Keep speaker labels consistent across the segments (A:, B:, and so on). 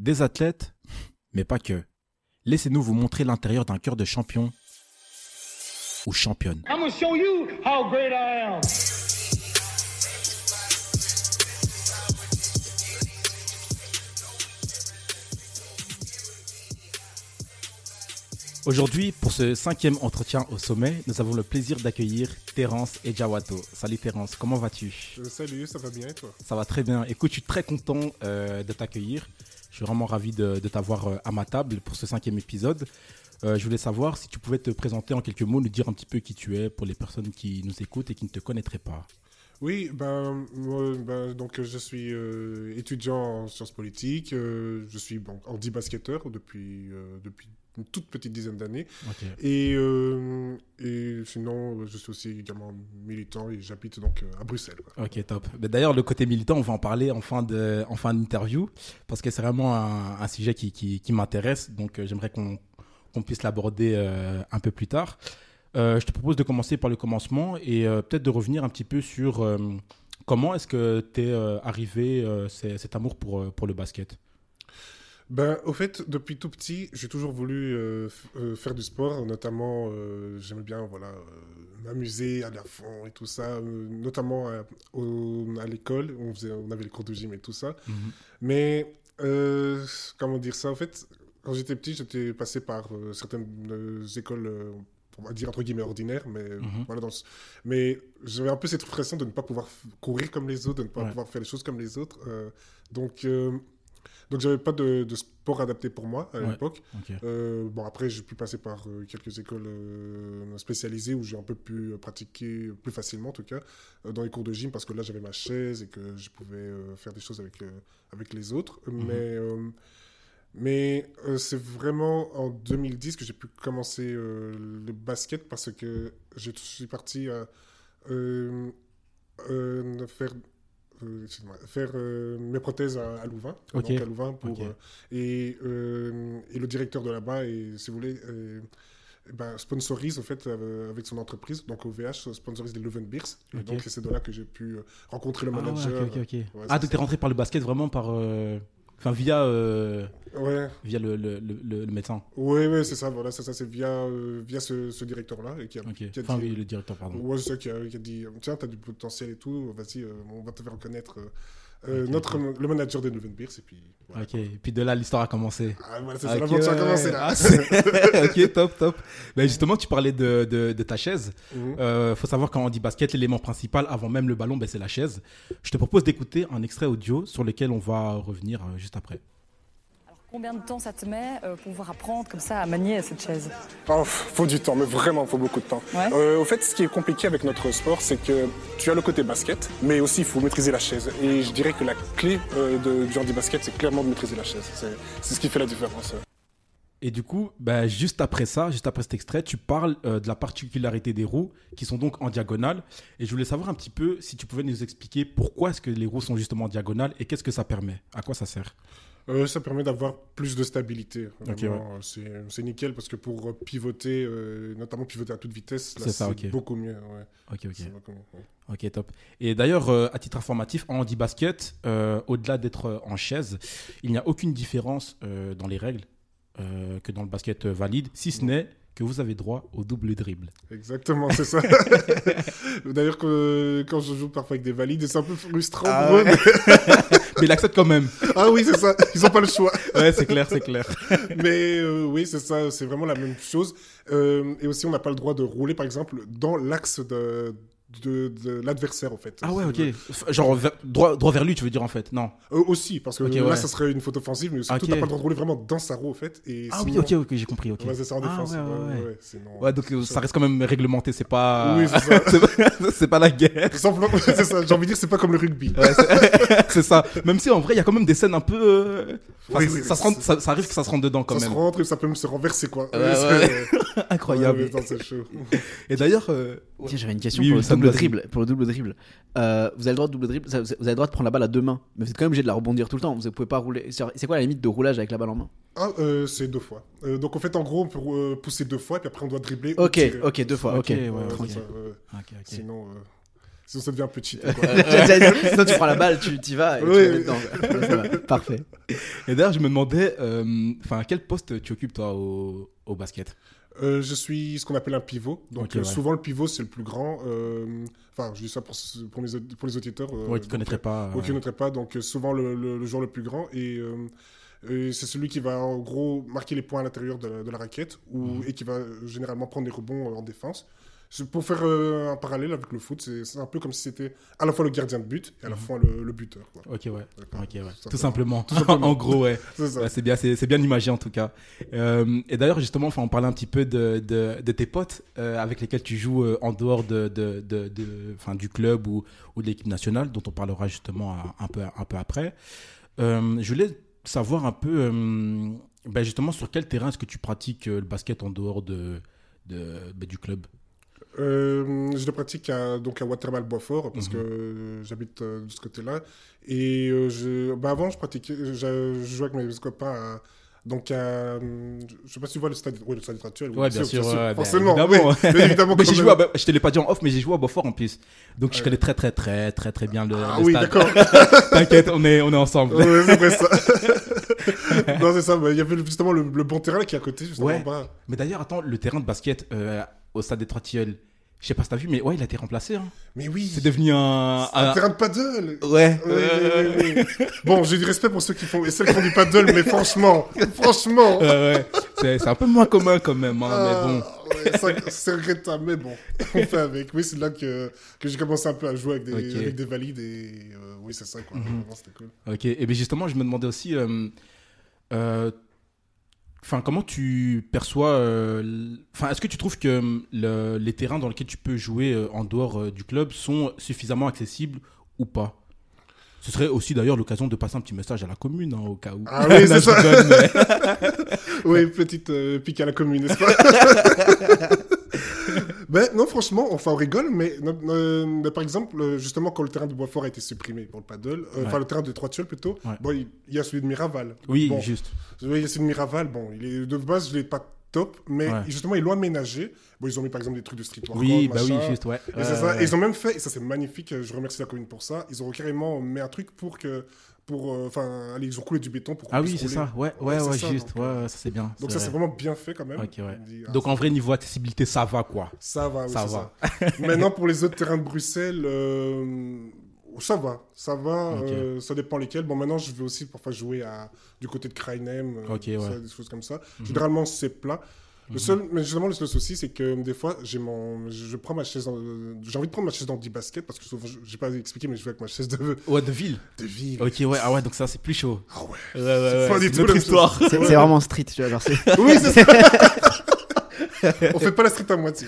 A: Des athlètes, mais pas que. Laissez-nous vous montrer l'intérieur d'un cœur de champion ou championne.
B: I'm show you how great I am.
A: Aujourd'hui, pour ce cinquième entretien au sommet, nous avons le plaisir d'accueillir Terence et Jawato. Salut Terence, comment vas-tu?
C: Euh, salut, ça va bien et toi?
A: Ça va très bien. Écoute, je suis très content euh, de t'accueillir. Je suis vraiment ravi de, de t'avoir euh, à ma table pour ce cinquième épisode. Je voulais savoir si tu pouvais te présenter en quelques mots, nous dire un petit peu qui tu es pour les personnes qui nous écoutent et qui ne te connaîtraient pas.
C: Oui, ben, moi, ben, donc je suis euh, étudiant en sciences politiques. euh, je suis bon, handi-basketteur depuis, euh, depuis une toute petite dizaine d'années. Et, euh, et sinon, je suis aussi également militant et j'habite donc euh, à Bruxelles.
A: Ok, top. D'ailleurs, le côté militant, on va en parler en fin de, en fin d'interview, parce que c'est vraiment un, un sujet qui, qui, qui m'intéresse, donc euh, j'aimerais qu'on qu'on puisse l'aborder euh, un peu plus tard. Euh, je te propose de commencer par le commencement et peut-être de revenir un petit peu sur comment est-ce que tu es arrivé, cet amour pour, pour le basket?
C: Ben, au fait, depuis tout petit, j'ai toujours voulu euh, euh, faire du sport, notamment, euh, j'aimais bien, voilà, euh, m'amuser, à fond et tout ça, notamment à, l'école, on, faisait- on avait les cours de gym et tout ça. Mais, euh, comment dire ça, en fait, quand j'étais petit, j'étais passé par certaines écoles, on va dire entre guillemets ordinaires, mais
A: Mhm.
C: voilà, dans mais j'avais un peu cette frustration de ne pas pouvoir courir comme les autres, de ne pas
A: Ouais.
C: pouvoir faire les choses comme les autres. euh, donc, euh, donc j'avais pas de, de sport adapté pour moi à
A: Ouais.
C: l'époque. Euh, bon, après, j'ai pu passer par euh, quelques écoles euh, spécialisées où j'ai un peu pu pratiquer plus facilement, en tout cas, dans les cours de gym, parce que là, j'avais ma chaise et que je pouvais faire des choses avec, avec les autres.
A: Mhm.
C: Mais, mais c'est vraiment en 2010 que j'ai pu commencer le basket parce que je suis parti à faire. Euh, faire euh, mes prothèses à, à Louvain, donc à Louvain pour, euh, et, et le directeur de là-bas, et si vous voulez, ben, sponsorise en fait euh, avec son entreprise, donc OVH sponsorise les Leuven Beers. Et donc c'est de là que j'ai pu rencontrer le
A: Ah, ouais,
C: manager.
A: ok.
C: Ouais,
A: ah,
C: c'est
A: donc tu es
C: ça.
A: rentré par le basket vraiment par. euh, Enfin, via, euh,
C: Ouais,
A: via le, le, le, le médecin.
C: ouais, ouais, c'est ça, voilà, c'est ça, c'est via, euh, via ce, ce directeur-là et qui a, qui a
A: Enfin,
C: dit-
A: oui, le directeur, pardon.
C: Ouais, c'est ça qui a, qui a dit Tiens, t'as du potentiel et tout, vas-y, euh, on va te faire reconnaître euh, notre, le manager des Leuven Beers. Et puis, voilà.
A: Ok, et puis de là, l'histoire a commencé.
C: Ah, voilà, c'est
A: Ok,
C: ça, l'aventure a commencé là.
A: Ah, ok, top, top. Mais justement, tu parlais de, de, de ta chaise.
C: Mhm.
A: Euh, faut savoir quand on dit basket, l'élément principal avant même le ballon, ben, c'est la chaise. Je te propose d'écouter un extrait audio sur lequel on va revenir euh, juste après.
D: Combien de temps ça te met euh, pour pouvoir apprendre comme ça à manier cette chaise
C: Oh, faut du temps, mais vraiment, faut beaucoup de temps.
D: Ouais.
C: Euh, au fait, ce qui est compliqué avec notre sport, c'est que tu as le côté basket, mais aussi il faut maîtriser la chaise. Et je dirais que la clé euh, de, du handi-basket, c'est clairement de maîtriser la chaise. C'est ce qui fait la différence.
A: Et du coup, ben, juste après ça, juste après cet extrait, tu parles euh, de la particularité des roues qui sont donc en diagonale. Et je voulais savoir un petit peu si tu pouvais nous expliquer pourquoi est-ce que les roues sont justement en diagonale et qu'est-ce que ça permet, à quoi ça sert?
C: Euh, ça permet d'avoir plus de stabilité. Vraiment, c'est nickel parce que pour euh, pivoter, euh, notamment pivoter à toute vitesse,
A: C'est
C: beaucoup mieux. ouais.
A: Ok, ok.
C: C'est beaucoup mieux, ouais.
A: Ok, top. Et d'ailleurs, euh, à titre informatif, en handi-basket, euh, au-delà d'être euh, en chaise, il n'y a aucune différence euh, dans les règles euh, que dans le basket euh, valide, si ce n'est que vous avez droit au double dribble.
C: Exactement, c'est ça. D'ailleurs, quand je joue parfois avec des valides, c'est un peu frustrant
A: Ah
C: pour eux. mais-
A: Mais il accepte quand même.
C: Ah oui, c'est ça. Ils n'ont pas le choix.
A: Ouais, c'est clair, c'est clair.
C: Mais euh, oui, c'est ça. C'est vraiment la même chose. Euh, et aussi, on n'a pas le droit de rouler, par exemple, dans l'axe de, de, de l'adversaire, en fait.
A: Ah ouais, ok. Genre vers- droit, droit vers lui, tu veux dire en fait Non.
C: Euh, aussi, parce que là,
A: ouais.
C: ça serait une faute offensive, mais surtout,
A: Ok.
C: t'as pas le droit de rouler vraiment dans sa roue, en fait. Et
A: Ah
C: sinon-
A: oui, ok, ok, j'ai compris, ok.
C: Ouais, c'est ça en
A: Ah,
C: défense.
A: ouais, ouais,
C: ouais,
A: ouais.
C: ouais, sinon-
A: Ouais, donc euh, ça reste quand même réglementé, c'est pas.
C: Oui, c'est ça.
A: c'est pas- la guerre.
C: Simplement, c'est ça. J'ai envie de dire, c'est pas comme le rugby.
A: Ouais, c'est ça. Même si en vrai, il y a quand même des scènes un peu. euh, enfin,
C: Oui,
A: ça,
C: oui,
A: ça se rentre- ça, ça arrive que ça se rentre dedans quand
C: ça
A: même.
C: se rentre et ça peut même se renverser, quoi.
A: Incroyable. Et d'ailleurs,
E: Tiens, j'avais une question pour, double dribble, pour le double dribble. Euh, vous avez le droit de double dribble, vous avez le droit de prendre la balle à deux mains, mais vous êtes quand même obligé de la rebondir tout le temps. Vous ne pouvez pas rouler. C'est quoi la limite de roulage avec la balle en main?
C: Ah, euh, c'est deux fois. Euh, donc, en fait, en gros, on peut euh, pousser deux fois, et puis après, on doit dribbler.
E: Ok,
C: tirer.
E: ok, deux fois, ok.
A: Ouais,
C: Ouais, ça. Sinon, euh, sinon ça devient petit. quoi.
E: Sinon, tu prends la balle, tu y vas et tu dedans. Ouais, ça. Parfait.
A: Et d'ailleurs, je me demandais, euh, enfin, quel poste tu occupes toi au, au basket?
C: Euh, je suis ce qu'on appelle un pivot. Donc euh,
A: ouais.
C: souvent le pivot c'est le plus grand. Euh, Enfin, je dis ça pour, pour, les, aud- pour les auditeurs.
A: Ouais, qui
C: donc,
A: connaîtraient pas.
C: ouais, qui ne connaîtraient pas. Donc souvent le, le, le joueur le plus grand et, et c'est celui qui va en gros marquer les points à l'intérieur de, la- de la raquette ou,
A: Mhm.
C: et qui va généralement prendre des rebonds en défense. Pour faire euh, un parallèle avec le foot, c'est un peu comme si c'était à la fois le gardien de but et à la
A: Mhm.
C: fois le, le buteur.
A: Ok, ouais.
C: D'accord.
A: Ok, ouais.
C: Tout
A: Tout simplement. en gros, ouais.
C: C'est
A: bien, c'est bien imagé en tout cas. Euh, et d'ailleurs, justement, enfin, on parlait un petit peu de, de, de tes potes euh, avec lesquels tu joues en dehors de, de, de, enfin, du club ou, ou de l'équipe nationale, dont on parlera justement un peu, un peu après. Je voulais savoir un peu, ben, justement, sur quel terrain est-ce que tu pratiques le basket en dehors de, de, ben, du club?
C: Euh, je le pratique à, donc à Watermal Boisfort parce
A: Mhm.
C: que euh, j'habite euh, de ce côté-là. Et euh, je, bah avant, je pratiquais, je, je jouais avec mes copains à, donc à, je sais pas si tu vois le stade, oui, le stade actuel. oui,
A: Ouais, bien sûr, ouais,
C: forcément.
A: évidemment.
C: bien évidemment.
A: Mais joué, à, je te l'ai pas dit en off, mais j'ai joué à Beaufort en plus. Donc je
C: Ouais.
A: connais très très très très très bien le,
C: Ah
A: le
C: oui,
A: stade.
C: d'accord.
A: T'inquiète, on est, on est ensemble.
C: Ouais, c'est vrai ça. non, c'est ça. bah, Il y avait justement le, le bon terrain qui est à côté, juste
A: Ouais.
C: bas.
A: Mais d'ailleurs, attends, le terrain de basket euh, au stade des Trois Tilleuls, je sais pas si t'as vu, mais ouais, il a été remplacé. hein.
C: Mais oui.
A: C'est devenu un.
C: un
A: un-
C: terrain de paddle.
A: Ouais.
C: Oui, oui, oui. Bon, j'ai du respect pour ceux qui font et celles qui font du paddle, mais franchement, franchement.
A: Euh, ouais. C'est un peu moins commun quand même, hein, mais bon.
C: Ah, ouais, c'est regrettable, mais bon, on fait avec. Oui, c'est là que, que j'ai commencé un peu à jouer avec des,
A: Ok.
C: avec des valides et euh, oui, c'est ça quoi.
A: Mhm.
C: C'était cool.
A: Ok. Et bien justement, je me demandais aussi. Enfin, comment tu perçois. euh, Enfin, est-ce que tu trouves que le- les terrains dans lesquels tu peux jouer euh, en dehors euh, du club sont suffisamment accessibles ou pas? Ce serait aussi d'ailleurs l'occasion de passer un petit message à la commune, hein, au cas où.
C: Ah oui, c'est ça.
A: rigole, mais-
C: Oui, petite pique à la commune, n'est-ce pas? Ben non, franchement, enfin on rigole, mais, mais par exemple, euh, justement, quand le terrain de Boisfort a été supprimé pour le paddle, euh, enfin le terrain de Trois-Tuiles plutôt,
A: Ouais.
C: bon, il, il y a celui de Miraval.
A: Oui,
C: Bon,
A: juste.
C: Oui, il y a celui de Miraval, bon, il est, de base, je l'ai pas top, mais
A: Ouais.
C: justement, ils l'ont aménagé. Bon, ils ont mis par exemple des trucs de street workout,
A: Oui, bah oui, juste, ouais.
C: Et ça.
A: ouais.
C: Et ils ont même fait, et ça c'est magnifique, je remercie la commune pour ça, ils ont carrément mis un truc pour que, pour, euh, enfin, allez, ils ont coulé du béton pour
A: Ah oui, c'est ça. Ouais,
C: Ouais,
A: ouais,
C: c'est
A: ouais,
C: ça,
A: juste.
C: donc,
A: ouais,
C: euh,
A: ouais, ça c'est bien.
C: Donc ça c'est
A: vrai.
C: vraiment bien fait quand même.
A: Ok, ouais.
C: Dit, ah,
A: Donc en vrai, niveau accessibilité, ça va quoi.
C: ça va, oui,
A: ça va.
C: ça. Maintenant pour les autres terrains de Bruxelles, euh, ça va, ça va, euh, ça dépend lesquels. Bon maintenant je vais aussi parfois jouer à, du côté de Krainem,
A: Ok,
C: ça,
A: ouais.
C: des choses comme ça.
A: Mhm.
C: Généralement c'est plat. Le
A: Mhm.
C: seul, mais justement, le seul souci, c'est que des fois, j'ai mon, je prends ma chaise, dans- j'ai envie de prendre ma chaise dans le basket parce que souvent, je- j'ai pas expliqué, mais je vais avec ma chaise de,
A: Ouais, de ville.
C: de ville.
A: Ok, ouais, ah ouais, donc ça c'est plus chaud.
C: Ah ouais.
A: Ouais, ouais,
C: pas
A: ouais.
C: du
A: C'est
C: tout la
A: histoire.
E: C'est
C: Ouais.
E: c'est vraiment street, tu vois. genre, c'est-
C: Oui, c'est ça. On fait pas la street à moitié.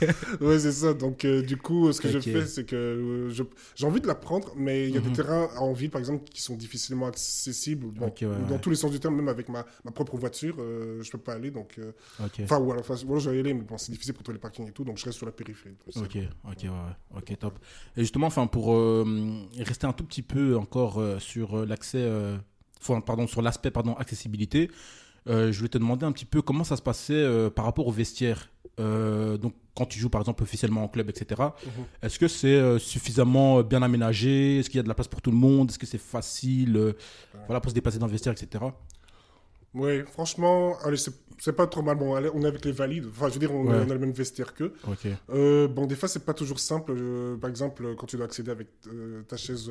C: ouais, c'est ça. Donc, euh, du coup, ce que je fais, c'est que euh, je- j'ai envie de la prendre, mais il y a
A: Mhm.
C: des terrains en ville, par exemple, qui sont difficilement accessibles. Bon,
A: ouais,
C: dans
A: ouais.
C: tous les sens du terme, même avec ma, ma propre voiture, euh, je peux pas aller. Donc, euh,
A: Ok.
C: enfin, ou alors, enfin, alors je vais y aller, mais bon, c'est difficile pour trouver les parkings et tout, donc je reste sur la périphérie.
A: Ok, ok, ouais, ok, top. Et justement, enfin, pour rester un tout petit peu encore sur l'accès, enfin, pardon, sur l'aspect, pardon, accessibilité, je voulais te demander un petit peu comment ça se passait par rapport au vestiaire. Euh, donc, quand tu joues par exemple officiellement en club, etc.
C: Mhm.
A: Est-ce que c'est euh, suffisamment bien aménagé? Est-ce qu'il y a de la place pour tout le monde? Est-ce que c'est facile, euh, voilà, pour se déplacer dans le vestiaire, etc.
C: Oui, franchement, allez, c'est pas trop mal. Bon, allez, on est avec les valides. Enfin, je veux dire, on,
A: Ouais.
C: on a le même vestiaire qu'eux.
A: Ok.
C: Euh, bon, des fois, c'est pas toujours simple. euh, par exemple, quand tu dois accéder avec euh, ta chaise.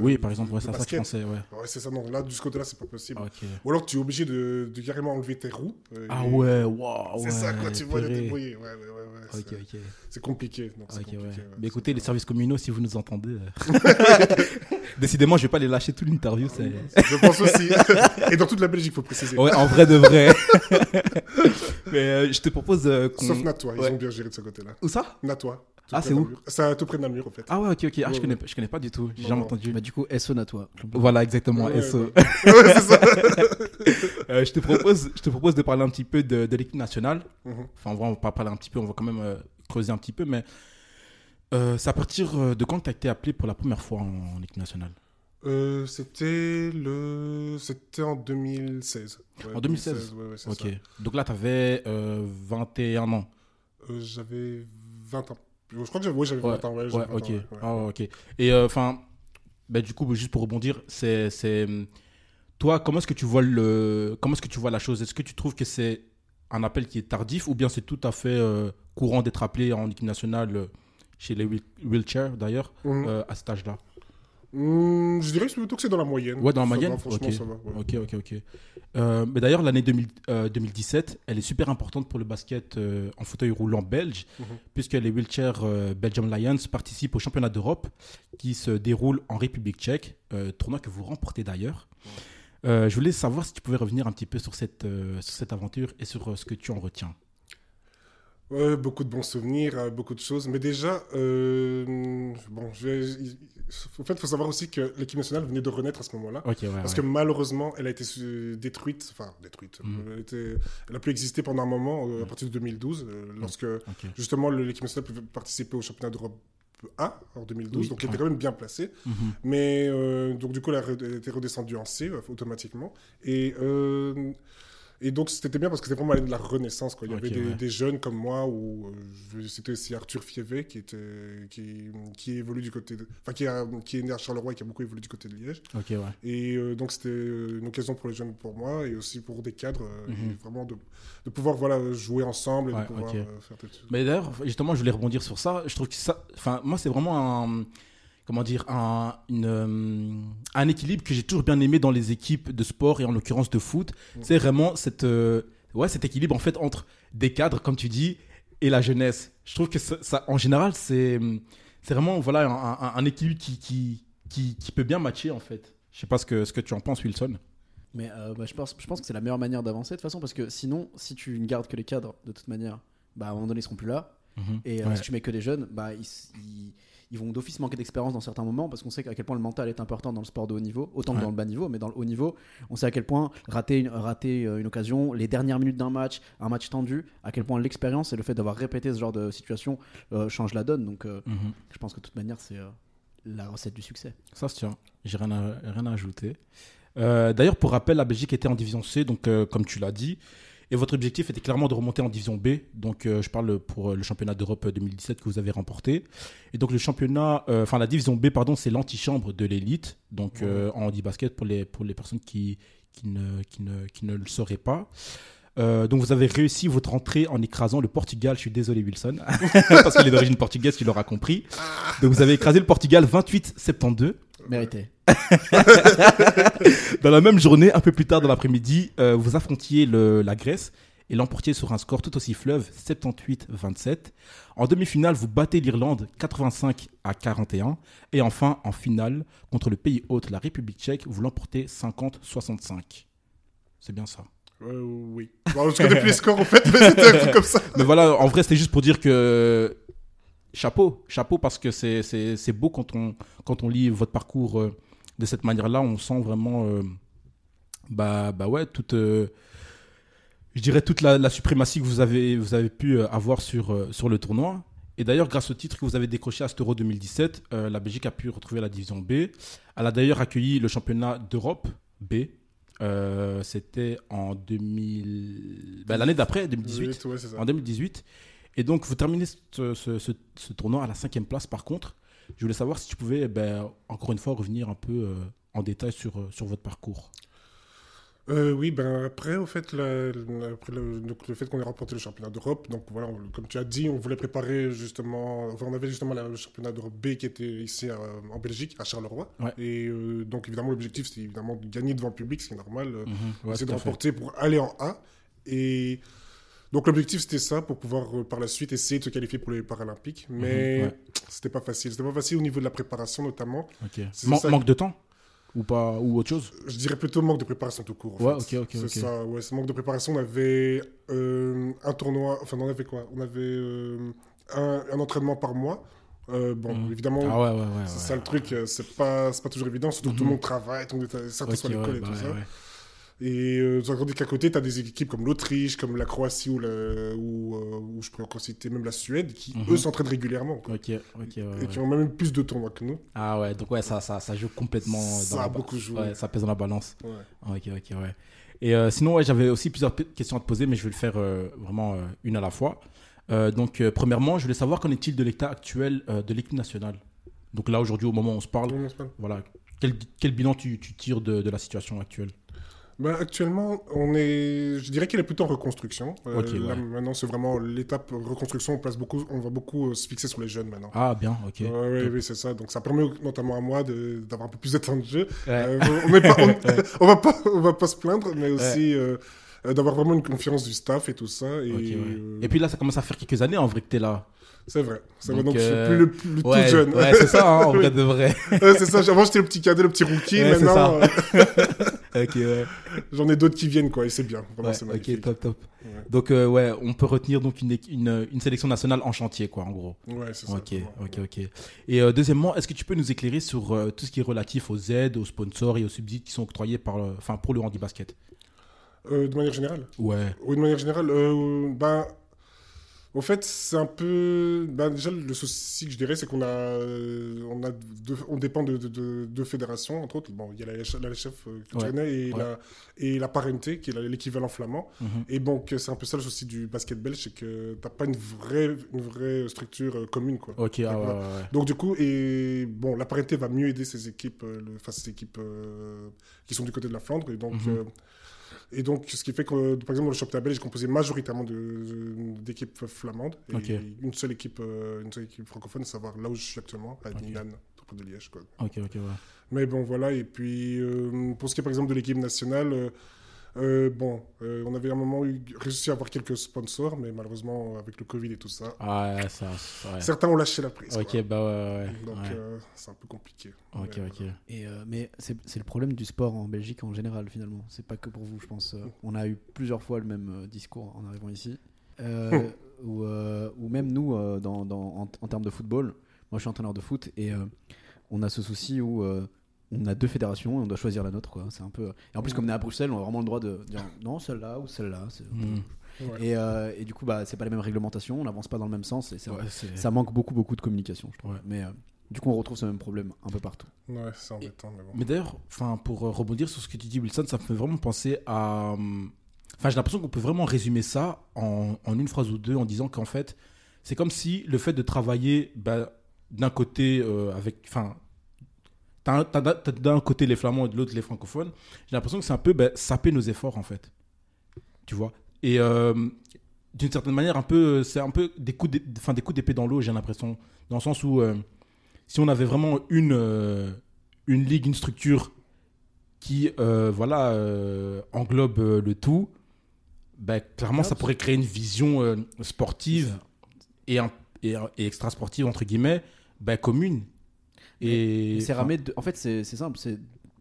A: Oui, par exemple, ouais, c'est ça que je pensais, ouais.
C: Ouais, c'est ça. Non, là, de ce côté-là, c'est pas possible.
A: Ok.
C: Ou alors, tu es obligé de, de carrément enlever tes roues.
A: Ah ouais, waouh.
C: C'est ça, quoi. Tu vois,
A: purée.
C: débrouiller. Ouais, ouais, ouais.
A: Ok,
C: c'est-
A: ok.
C: C'est compliqué. Donc, c'est
A: Ok, ouais.
C: compliqué, ouais,
A: Mais écoutez, les services communaux, si vous nous entendez, décidément, je vais pas les lâcher toute l'interview.
C: Je pense aussi. Et dans toute la Belgique, faut préciser.
A: Ouais, en vrai de vrai. Mais euh, je te propose euh, qu'on.
C: Sauf Natois, ils
A: Ouais.
C: ont bien géré de ce côté-là.
A: Où ça?
C: Natois. tout
A: Ah, c'est où
C: à tout près de Namur, en fait.
A: Ah ouais, ok, ok. Ah, je connais,
C: ouais.
A: je connais pas du tout. J'ai jamais entendu.
E: Bah, du coup, SO à toi.
A: Voilà, exactement.
C: Ouais,
A: SO.
C: ouais. Ouais, c'est ça.
A: Euh, je te propose, je te propose de parler un petit peu de, de l'équipe nationale.
C: Mhm.
A: Enfin, en vrai, on va pas parler un petit peu, on va quand même euh, creuser un petit peu, mais euh, c'est à partir de quand tu as été appelé pour la première fois en, en équipe nationale?
C: Euh, c'était le c'était en 2016. Ouais,
A: En 2016?
C: ouais, ouais, c'est
A: Ok.
C: ça.
A: Donc là, tu avais 21 ans.
C: Euh, j'avais 20 ans. Je crois que j'avais ouais, j'avais
A: Ouais,
C: 20 ans. Ouais,
A: Ouais,
C: j'avais 20
A: ok.
C: ans, ouais, ouais.
A: Ah, ouais, ok. Et enfin, bah, du coup, juste pour rebondir, c'est, c'est, toi, comment est-ce que tu vois le, comment est-ce que tu vois la chose? Est-ce que tu trouves que c'est un appel qui est tardif ou bien c'est tout à fait euh, courant d'être appelé en équipe nationale euh, chez les wheel- wheelchairs d'ailleurs
C: Mhm.
A: euh, à cet âge-là?
C: Hmm, je dirais plutôt que c'est dans la moyenne.
A: Ouais, dans la
C: Ça
A: moyenne
C: va, Franchement, ça va. ouais.
A: Ok, ok, ok. Euh, mais d'ailleurs, l'année 2000 euh, 2017, elle est super importante pour le basket euh, en fauteuil roulant belge,
C: Mhm.
A: puisque les Wheelchair euh, Belgium Lions participent au championnat d'Europe qui se déroule en République tchèque, tournoi que vous remportez d'ailleurs. Je voulais savoir si tu pouvais revenir un petit peu sur cette, sur cette aventure et sur ce que tu en retiens.
C: Ouais, beaucoup de bons souvenirs, euh, beaucoup de choses. Mais déjà, euh, bon, je vais- il- en fait, il faut savoir aussi que l'équipe nationale venait de renaître à ce moment-là.
A: Ouais.
C: Parce
A: ouais.
C: que malheureusement, elle a été détruite, enfin détruite. Elle, était- elle a pu exister pendant un moment, euh, à partir de 2012, euh, lorsque justement l'équipe nationale pouvait participer au championnat d'Europe A en 2012,
A: Oui,
C: donc elle était quand même bien placée.
A: Mhm.
C: Mais euh, donc du coup, elle a elle était redescendue en C euh, automatiquement. Et, euh, et donc c'était bien parce que c'était vraiment l'année de la renaissance. Quoi. Il y avait des,
A: ouais.
C: des jeunes comme moi, ou euh, citer aussi Arthur Fievé, qui, était, qui, qui évolue du côté de... Enfin, qui, a- qui est né à Charleroi et qui a beaucoup évolué du côté de Liège.
A: Ouais.
C: Et euh, donc c'était euh, une occasion pour les jeunes, pour moi, et aussi pour des cadres,
A: Mhm.
C: vraiment de, de pouvoir voilà, jouer ensemble et
A: Ouais,
C: de pouvoir faire des choses.
A: Mais d'ailleurs, justement, je voulais rebondir sur ça. Je trouve que ça, enfin, moi, c'est vraiment un, comment dire, un, une, euh, un équilibre que j'ai toujours bien aimé dans les équipes de sport et en l'occurrence de foot. C'est vraiment cette, euh, ouais, cet équilibre en fait entre des cadres, comme tu dis, et la jeunesse. Je trouve que ça, ça- en général, c'est, c'est vraiment, voilà, un, un- un équilibre qui, qui, qui, qui peut bien matcher en fait. Je sais pas ce que, ce que tu en penses, Wilson.
E: Mais euh, bah, je, pense, je pense que c'est la meilleure manière d'avancer de toute façon parce que sinon, si tu ne gardes que les cadres, de toute manière, bah, à un moment donné, ils seront plus là. Et euh,
A: Ouais.
E: si tu mets que des jeunes, bah, ils, ils- ils vont d'office manquer d'expérience dans certains moments parce qu'on sait à quel point le mental est important dans le sport de haut niveau, autant que dans le bas niveau, mais dans le haut niveau, on sait à quel point rater une, rater euh, une occasion, les dernières minutes d'un match, un match tendu, à quel point l'expérience et le fait d'avoir répété ce genre de situation euh, change la donne. Donc euh,
A: Mhm.
E: je pense que de toute manière, c'est euh, la recette du succès.
A: Ça se tient. J'ai rien à, rien à ajouter. D'ailleurs, pour rappel, la Belgique était en division C, donc comme tu l'as dit. Et votre objectif était clairement de remonter en division B. Donc, euh, je parle pour euh, le championnat d'Europe 2017 que vous avez remporté. Et donc, le championnat, euh, enfin, la division B, pardon, c'est l'antichambre de l'élite. Donc, euh, en handi-basket pour les, pour les personnes qui, qui, ne, qui, ne, qui ne le sauraient pas. Euh, donc, vous avez réussi votre entrée en écrasant le Portugal. Je suis désolé, Wilson, parce qu'il est d'origine portugaise, tu l'auras compris. Donc, vous avez écrasé le Portugal 28-72.
E: Mérité.
A: Dans la même journée, un peu plus tard dans l'après-midi, euh, vous affrontiez le- la Grèce et l'emportiez sur un score tout aussi fleuve, 78-27. En demi-finale, vous battez l'Irlande 85 à 41. Et enfin, en finale, contre le pays hôte, la République tchèque, vous l'emportez 50-65. C'est bien ça.
C: Euh, oui. Bon, je connais plus les scores en fait, mais c'était un truc comme ça.
A: Mais voilà, en vrai, c'était juste pour dire que chapeau, chapeau, parce que c'est- beau quand on, quand on lit votre parcours euh, de cette manière-là. On sent vraiment, euh, bah, bah ouais, toute, euh, je dirais toute la, la suprématie que vous avez, vous avez pu avoir sur, sur le tournoi. Et d'ailleurs, grâce au titre que vous avez décroché à cet Euro 2017, euh, la Belgique a pu retrouver la division B. Elle a d'ailleurs accueilli le championnat d'Europe B. Euh, C'était en 2000, bah, l'année d'après, 2018
C: Ouais, c'est ça.
A: en 2018. Et donc, vous terminez ce, ce- ce- ce tournoi à la cinquième place. Par contre, je voulais savoir si tu pouvais, ben, encore une fois, revenir un peu euh, en détail sur, euh, sur votre parcours.
C: Euh, oui, ben après, au fait, la- la- après le, donc, le fait qu'on ait remporté le championnat d'Europe, donc voilà, on- comme tu as dit, on voulait préparer justement, enfin, on avait justement la- le championnat d'Europe B qui était ici en Belgique, à Charleroi.
A: Ouais.
C: Et euh, donc évidemment, l'objectif, c'était évidemment de gagner devant le public, ce qui est normal, euh,
A: Ouais,
C: essayer de
A: fait.
C: remporter pour aller en A. Et donc l'objectif, c'était ça, pour pouvoir euh, par la suite essayer de se qualifier pour les Paralympiques. Mais
A: Mhm, ouais.
C: c'était pas facile. C'était pas facile au niveau de la préparation, notamment.
A: Ok.
C: C'est
A: Man-
C: ça-
A: Manque de temps? Ou pas ou autre chose?
C: Je dirais plutôt manque de préparation tout court.
A: Ouais,
C: fait.
A: ok, ok,
C: C'est
A: ok.
C: ça, ouais, ce manque de préparation. On avait euh, un tournoi, enfin, on avait quoi? On avait euh, un, un entraînement par mois. Euh, bon,
A: Mhm.
C: évidemment,
A: Ah ouais, ouais, ouais.
C: c'est ça le truc, euh, c'est pas, pas toujours évident, surtout que tout le
A: Mhm.
C: monde travaille, tout le monde est à l'école et
A: bah
C: tout
A: ouais,
C: ça. Et euh, tandis qu'à côté, tu as des équipes comme l'Autriche, comme la Croatie ou, la- ou, euh, ou je pourrais encore citer même la Suède, qui
A: Mhm.
C: eux s'entraînent régulièrement. quoi.
A: Ok, ok, ouais,
C: Et
A: ouais.
C: qui ont même plus de tournois que nous.
A: Ah ouais, donc ouais, ça, ça, ça joue complètement
C: Ça
A: dans
C: a
A: la
C: beaucoup joué.
A: Ouais, ça pèse dans la balance. Ok, ok, ouais. Et euh, sinon, ouais, j'avais aussi plusieurs questions à te poser, mais je vais le faire euh, vraiment euh, une à la fois. Euh, donc, premièrement, je voulais savoir qu'en est-il de l'état actuel de l'équipe nationale? Donc là, aujourd'hui, au moment où on se parle, voilà, quel, quel bilan tu, tu tires de, de la situation actuelle?
C: Bah, actuellement, on est, je dirais qu'elle est plutôt en reconstruction. Euh, là,
A: ouais.
C: maintenant, c'est vraiment l'étape reconstruction. On place beaucoup, on va beaucoup euh, se fixer sur les jeunes maintenant.
A: Ah, bien, ok.
C: Ouais, ouais, oui, c'est ça. Donc, ça permet notamment à moi d'avoir un peu plus de temps de jeu.
A: Ouais.
C: Euh, on, on va pas, on va pas se plaindre, mais aussi euh, euh, d'avoir vraiment une confiance du staff et tout ça. Et,
A: ouais.
C: euh,
A: Et puis là, ça commence à faire quelques années en vrai que t'es là.
C: c'est vrai. C'est vrai. Donc, je
A: euh,
C: suis plus le, plus- le
A: Ouais,
C: tout jeune.
A: ouais c'est ça, hein, en
C: Oui.
A: vrai de vrai.
C: Ouais, c'est ça. Avant, j'étais le petit cadet, le petit rookie. Maintenant, euh,
A: ok, ouais.
C: j'en ai d'autres qui viennent, quoi. Et c'est bien. Vraiment,
A: Ouais,
C: c'est
A: ok, top, top.
C: Ouais.
A: Donc, euh, ouais, on peut retenir donc une, une, une sélection nationale en chantier, quoi, en gros.
C: Ouais, c'est ça.
A: Ok, ok, ok. Et euh, deuxièmement, est-ce que tu peux nous éclairer sur euh, tout ce qui est relatif aux aides, aux sponsors et aux subsides qui sont octroyés par, enfin, pour le handibasket?
C: Euh, de manière générale?
A: Ouais.
C: Oui, de manière générale, euh, ben, au fait, c'est un peu. Ben, déjà, le souci que je dirais, c'est qu'on a, euh, on a deux- on dépend de de- de- deux fédérations, entre autres. Bon, il y a la, LHF, la LHF, euh, que tu
A: Ouais,
C: et,
A: ouais.
C: la, et la parenté, qui est l'équivalent flamand.
A: Mhm.
C: Et donc, c'est un peu ça le souci du basket belge, c'est que t'as pas une vraie, une vraie structure euh, commune, quoi.
A: Ok, ah, ouais.
C: Donc du coup, et bon, la parenté va mieux aider ces équipes, euh, enfin ces équipes euh, qui sont du côté de la Flandre. Et donc,
A: Mhm.
C: euh, et donc ce qui fait que, par exemple, dans le championnat belge est composé majoritairement d'équipes flamandes. Et une seule équipe, euh, une seule équipe francophone, à savoir là où je suis actuellement, à
A: Ok.
C: Milan, près de Liège. Quoi.
A: Ok, ok, ouais.
C: Mais bon, voilà. Et puis, euh, pour ce qui est par exemple de l'équipe nationale, euh, euh, bon, euh, on avait à un moment eu, réussi à avoir quelques sponsors, mais malheureusement, avec le Covid et tout ça,
A: Ah, ouais, ça, ouais.
C: certains ont lâché la prise.
A: Ok,
C: quoi.
A: bah ouais, ouais.
C: Donc,
A: ouais.
C: euh, c'est un peu compliqué.
A: Ok,
C: Mais,
A: ok.
E: Et, euh, mais c'est c'est le problème du sport en Belgique en général finalement. C'est pas que pour vous, je pense. Euh, on a eu plusieurs fois le même discours en arrivant ici. Euh, ou, euh, ou même nous, dans, dans- en, en termes de football, moi je suis entraîneur de foot et euh, on a ce souci où euh, on a deux fédérations et on doit choisir la nôtre. Quoi. C'est un peu... Et en plus, comme on est à Bruxelles, on a vraiment le droit de dire non, celle-là ou celle-là. C'est-
A: Hmm.
C: Ouais.
E: Et, euh, et du coup, bah, c'est pas les mêmes réglementations, on n'avance pas dans le même sens et c'est-
A: Ouais, c'est-
E: ça manque beaucoup, beaucoup de communication, je trouve.
A: Ouais.
E: Mais euh, du coup, on retrouve ce même problème un peu partout.
C: Ouais, c'est embêtant, mais bon.
A: Mais d'ailleurs, enfin, pour euh, rebondir sur ce que tu dis, Wilson, ça me fait vraiment penser à. hum, Enfin, j'ai l'impression qu'on peut vraiment résumer ça en, en une phrase ou deux en disant qu'en fait, c'est comme si le fait de travailler bah, d'un côté euh, avec. Enfin, t'as t'as- t'as d'un côté les flamands et de l'autre les francophones, j'ai l'impression que c'est un peu bah, saper nos efforts en fait. Tu vois? Et euh, d'une certaine manière, un peu, c'est un peu des coups d'é- enfin, des coups d'épée dans l'eau, j'ai l'impression. Dans le sens où, euh, si on avait vraiment une, euh, une ligue, une structure qui voilà, englobe le tout, ben, clairement, ça pourrait créer une vision sportive et, un- et, et extra-sportive, entre guillemets, ben, commune. Et,
E: c'est de- En fait, c'est c'est simple. C'est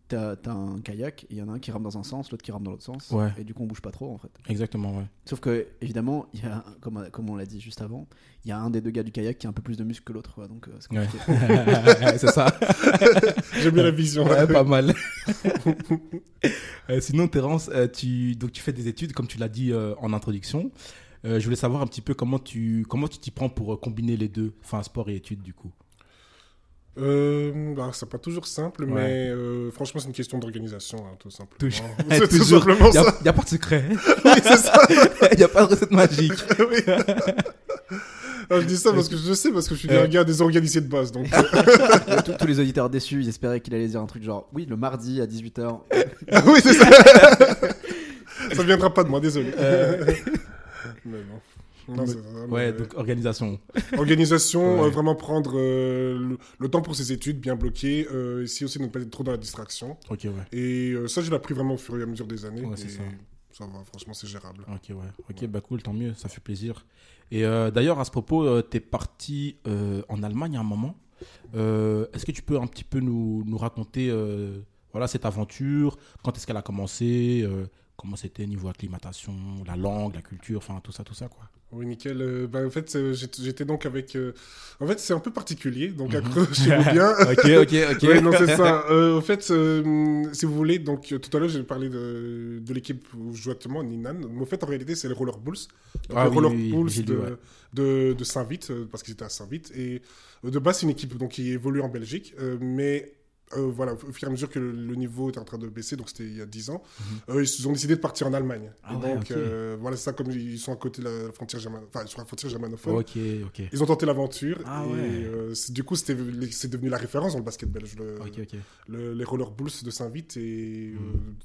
E: t'as t'as un kayak, il y en a un qui rame dans un sens, l'autre qui rame dans l'autre sens.
A: Ouais.
E: Et du coup, on bouge pas trop en fait.
A: Exactement, ouais.
E: Sauf que évidemment, il y a, comme, comme on l'a dit juste avant, il y a un des deux gars du kayak qui a un peu plus de muscles que l'autre, donc euh, c'est
A: Ouais.
E: compliqué.
A: c'est ça.
C: J'aime bien la vision.
A: Ouais, pas mal. Euh, sinon, Terence, euh, tu, donc tu fais des études, comme tu l'as dit euh, en introduction. Euh, je voulais savoir un petit peu comment tu comment tu t'y prends pour euh, combiner les deux, enfin sport et études du coup.
C: Euh, bah, c'est pas toujours simple,
A: Ouais.
C: mais euh, franchement, c'est une question d'organisation, hein, tout simplement.
A: Toujours.
C: C'est tout
A: Toujours.
C: simplement
A: Il n'y a,
C: ça.
A: y a pas de secret.
C: Oui, c'est ça.
A: Il n'y a pas de recette magique.
C: Oui. Ah, je dis ça parce que je sais, parce que je suis
A: Euh.
C: un gars désorganisé de base. Donc, euh,
E: Tous- Tous les auditeurs déçus, ils espéraient qu'il allait dire un truc genre oui, le mardi à 18h.
C: oui, c'est ça. ça viendra pas de moi, désolé. Mais bon. Non, ça,
A: Euh. Ouais, donc organisation.
C: Organisation,
A: Ouais.
C: euh, vraiment prendre euh, le, le temps pour ses études, bien bloqué. Euh, ici aussi, ne pas être trop dans la distraction.
A: Ok, ouais.
C: Et euh, ça, je l'ai appris vraiment au fur et à mesure des années.
A: Ouais, c'est
C: et
A: ça.
C: Ça va, franchement, c'est gérable.
A: Ok, ouais. Ok, bah cool, tant mieux, ça fait plaisir. Et euh, d'ailleurs, à ce propos, tu es parti euh, en Allemagne à un moment. Euh, Est-ce que tu peux un petit peu nous, nous raconter euh, voilà, cette aventure? Quand est-ce qu'elle a commencé? Euh, Comment c'était niveau acclimatation, la langue, la culture, enfin tout ça, tout ça, quoi?
C: Oui, nickel. Euh, bah, en fait, euh, j'étais donc avec. euh, En fait, c'est un peu particulier, donc
A: Mhm.
C: accrochez-vous bien.
A: ok, ok, ok.
C: Oui, non, c'est ça. En fait, si vous voulez, donc tout à l'heure, j'ai parlé de, de l'équipe où je joue actuellement, Ninan. Mais en fait, en réalité, c'est les Roller Bulls. Donc,
A: Ah
C: les
A: oui,
C: Roller
A: oui,
C: Bulls de,
A: ouais.
C: de, de Saint-Vite, parce qu'ils étaient à Saint-Vite. Et de base, c'est une équipe donc, qui évolue en Belgique. mais euh, voilà, au fur et à mesure que le, le niveau était en train de baisser, donc c'était il y a 10 ans,
A: Mhm.
C: euh, ils ont décidé de partir en Allemagne.
A: Ah
C: et
A: ouais,
C: donc, euh, voilà, c'est ça, comme ils sont à côté de la frontière germanophone, enfin, sur la frontière germanophone. Ils ont tenté l'aventure
A: Ah
C: et
A: ouais.
C: du coup c'est devenu la référence dans le basket belge. Le- le- les Roller Bulls de Saint-Vite et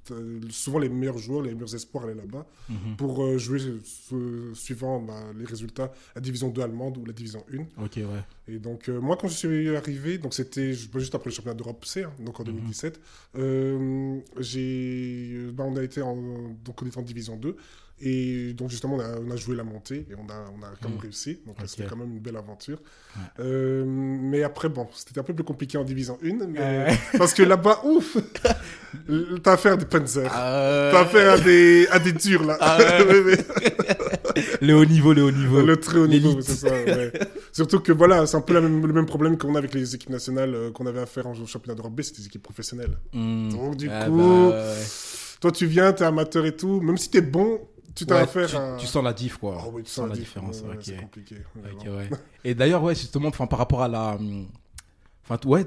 C: t'as- souvent les meilleurs joueurs, les meilleurs espoirs allaient là-bas
A: Mhm.
C: pour jouer su- suivant bah, les résultats la division 2 allemande ou la division 1.
A: Ok, ouais.
C: Et donc moi quand je suis arrivé, donc c'était ju- juste après le championnat d'Europe Hein, donc en
A: Mhm.
C: 2017, euh, j'ai bah, on a été en donc on était en division 2 et donc justement on a, on a joué la montée et on a on a quand même
A: Mhm.
C: réussi. Donc
A: Ok.
C: c'était quand même une belle aventure.
A: Ouais.
C: Euh, mais après bon, c'était un peu plus compliqué en division 1 mais
A: Ouais.
C: parce que là-bas ouf, t'as affaire à des panzers.
A: Ah,
C: T'as affaire à des, à des durs, là.
A: Ah. Le haut niveau, le haut niveau.
C: le très haut niveau, c'est ça. ouais. Surtout que voilà, c'est un peu la même- le même problème qu'on a avec les équipes nationales euh, qu'on avait à faire en championnat d'Europe B, c'était des équipes professionnelles.
A: Hmm.
C: Donc, du
A: Ah,
C: coup,
A: bah, ouais.
C: Toi, tu viens, t'es amateur et tout, même si t'es bon, tu t'as
A: Ouais,
C: affaire
A: tu,
C: à.
A: tu sens la diff, quoi.
C: Ah oui, tu
A: sens la
C: diff,
A: différence.
C: ouais. C'est compliqué.
A: Ouais. Et d'ailleurs, ouais, justement, enfin, par rapport à la, hum, enfin, ouais,